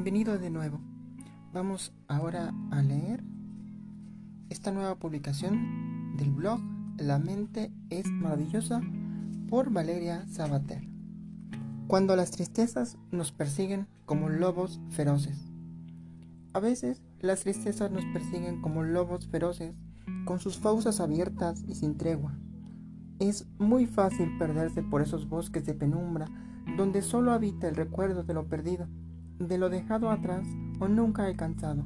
Bienvenido de nuevo. Vamos ahora a leer esta nueva publicación del blog La mente es maravillosa por Valeria Sabater. Cuando las tristezas nos persiguen como lobos feroces. A veces las tristezas nos persiguen como lobos feroces con sus fauces abiertas y sin tregua. Es muy fácil perderse por esos bosques de penumbra donde solo habita el recuerdo de lo perdido de lo dejado atrás o nunca alcanzado.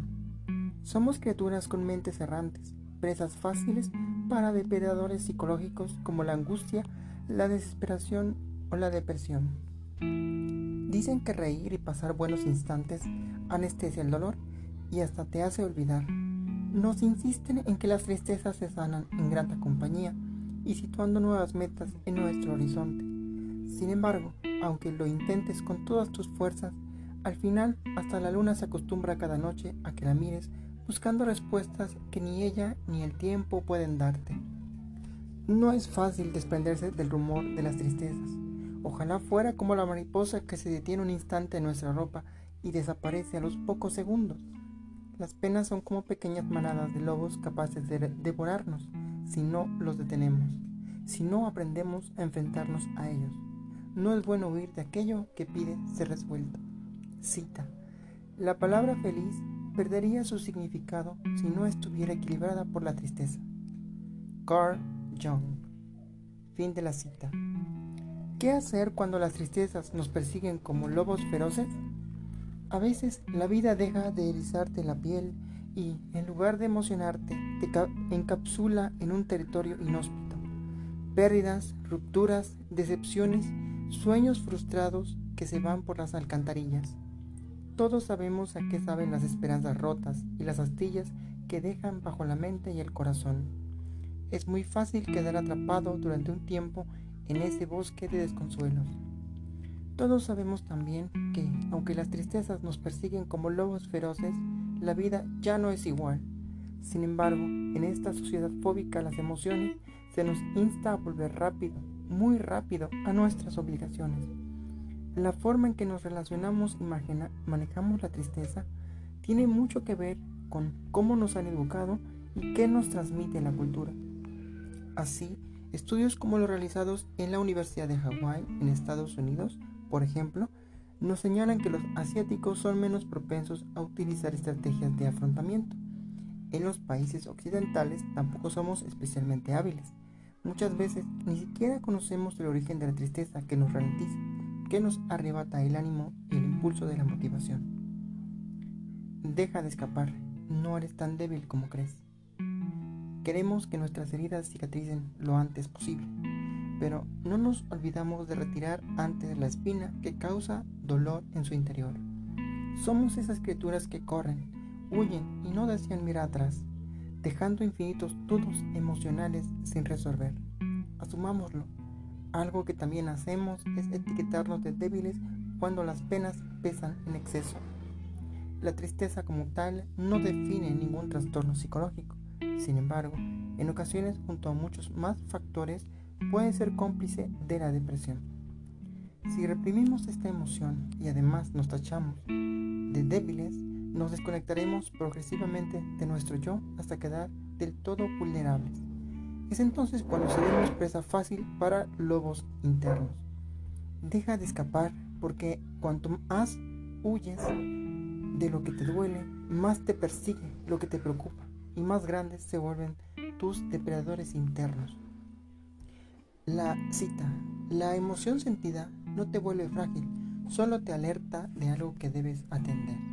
Somos criaturas con mentes errantes, presas fáciles para depredadores psicológicos como la angustia, la desesperación o la depresión. Dicen que reír y pasar buenos instantes anestesia el dolor y hasta te hace olvidar. Nos insisten en que las tristezas se sanan en grata compañía y situando nuevas metas en nuestro horizonte. Sin embargo, aunque lo intentes con todas tus fuerzas, al final, hasta la luna se acostumbra cada noche a que la mires buscando respuestas que ni ella ni el tiempo pueden darte. No es fácil desprenderse del rumor de las tristezas. Ojalá fuera como la mariposa que se detiene un instante en nuestra ropa y desaparece a los pocos segundos. Las penas son como pequeñas manadas de lobos capaces de devorarnos si no los detenemos, si no aprendemos a enfrentarnos a ellos. No es bueno huir de aquello que pide ser resuelto. Cita. La palabra feliz perdería su significado si no estuviera equilibrada por la tristeza. Carl Jung. Fin de la cita. ¿Qué hacer cuando las tristezas nos persiguen como lobos feroces? A veces la vida deja de erizarte la piel y, en lugar de emocionarte, te encapsula en un territorio inhóspito. Pérdidas, rupturas, decepciones, sueños frustrados que se van por las alcantarillas. Todos sabemos a qué saben las esperanzas rotas y las astillas que dejan bajo la mente y el corazón. Es muy fácil quedar atrapado durante un tiempo en ese bosque de desconsuelos. Todos sabemos también que, aunque las tristezas nos persiguen como lobos feroces, la vida ya no es igual. Sin embargo, en esta sociedad fóbica las emociones se nos insta a volver rápido, muy rápido, a nuestras obligaciones. La forma en que nos relacionamos y manejamos la tristeza tiene mucho que ver con cómo nos han educado y qué nos transmite la cultura. Así, estudios como los realizados en la Universidad de Hawái en Estados Unidos, por ejemplo, nos señalan que los asiáticos son menos propensos a utilizar estrategias de afrontamiento. En los países occidentales tampoco somos especialmente hábiles. Muchas veces ni siquiera conocemos el origen de la tristeza que nos ralentiza que nos arrebata el ánimo y el impulso de la motivación. Deja de escapar, no eres tan débil como crees. Queremos que nuestras heridas cicatricen lo antes posible, pero no nos olvidamos de retirar antes la espina que causa dolor en su interior. Somos esas criaturas que corren, huyen y no desean mirar atrás, dejando infinitos dudos emocionales sin resolver. Asumámoslo algo que también hacemos es etiquetarnos de débiles cuando las penas pesan en exceso. La tristeza como tal no define ningún trastorno psicológico. Sin embargo, en ocasiones junto a muchos más factores puede ser cómplice de la depresión. Si reprimimos esta emoción y además nos tachamos de débiles, nos desconectaremos progresivamente de nuestro yo hasta quedar del todo vulnerables. Es entonces cuando seremos presa fácil para lobos internos. Deja de escapar porque cuanto más huyes de lo que te duele, más te persigue lo que te preocupa y más grandes se vuelven tus depredadores internos. La cita, la emoción sentida no te vuelve frágil, solo te alerta de algo que debes atender.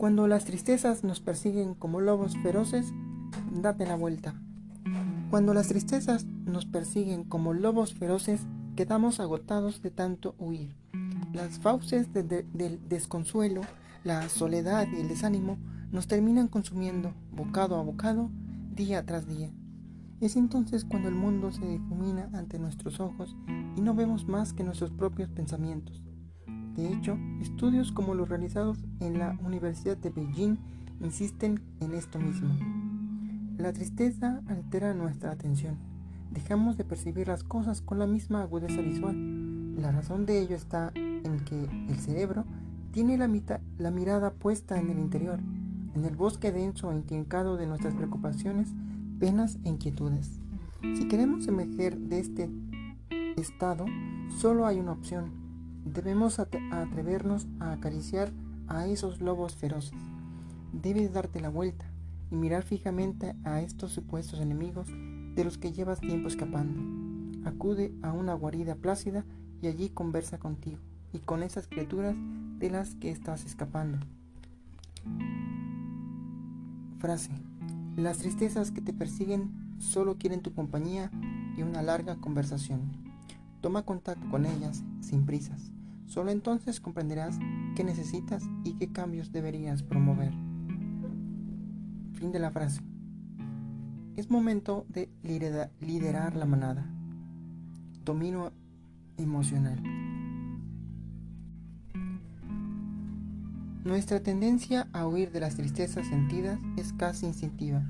Cuando las tristezas nos persiguen como lobos feroces, date la vuelta. Cuando las tristezas nos persiguen como lobos feroces, quedamos agotados de tanto huir. Las fauces del desconsuelo, la soledad y el desánimo nos terminan consumiendo bocado a bocado, día tras día. Es entonces cuando el mundo se difumina ante nuestros ojos y no vemos más que nuestros propios pensamientos. De hecho, estudios como los realizados en la Universidad de Beijing insisten en esto mismo. La tristeza altera nuestra atención. Dejamos de percibir las cosas con la misma agudeza visual. La razón de ello está en que el cerebro tiene la, mirada puesta en el interior, en el bosque denso e intrincado de nuestras preocupaciones, penas e inquietudes. Si queremos emerger de este estado, solo hay una opción. Debemos atrevernos a acariciar a esos lobos feroces. Debes darte la vuelta y mirar fijamente a estos supuestos enemigos de los que llevas tiempo escapando. Acude a una guarida plácida y allí conversa contigo y con esas criaturas de las que estás escapando. Frase. Las tristezas que te persiguen solo quieren tu compañía y una larga conversación. Toma contacto con ellas sin prisas. Solo entonces comprenderás qué necesitas y qué cambios deberías promover. Fin de la frase. Es momento de liderar la manada. Dominio emocional. Nuestra tendencia a huir de las tristezas sentidas es casi instintiva.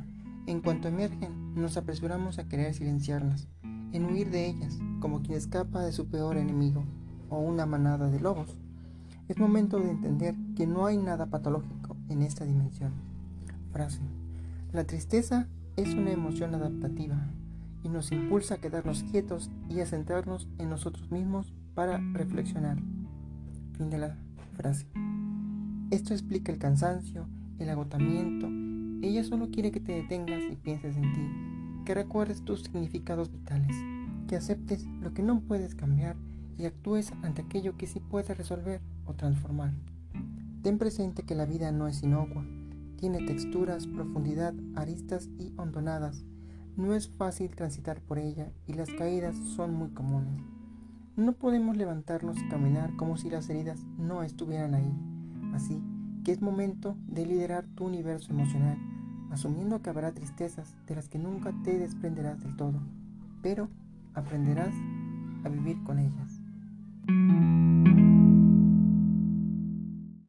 En cuanto emergen, nos apresuramos a querer silenciarlas, en huir de ellas, como quien escapa de su peor enemigo o una manada de lobos. Es momento de entender que no hay nada patológico en esta dimensión. Frase. La tristeza es una emoción adaptativa y nos impulsa a quedarnos quietos y a centrarnos en nosotros mismos para reflexionar. Fin de la frase. Esto explica el cansancio, el agotamiento. Ella solo quiere que te detengas y pienses en ti, que recuerdes tus significados vitales, que aceptes lo que no puedes cambiar y actúes ante aquello que sí puedes resolver o transformar. Ten presente que la vida no es inocua, tiene texturas, profundidad, aristas y hondonadas. No es fácil transitar por ella y las caídas son muy comunes. No podemos levantarnos y caminar como si las heridas no estuvieran ahí. Así que es momento de liderar tu universo emocional, asumiendo que habrá tristezas de las que nunca te desprenderás del todo, pero aprenderás a vivir con ellas. Thank you.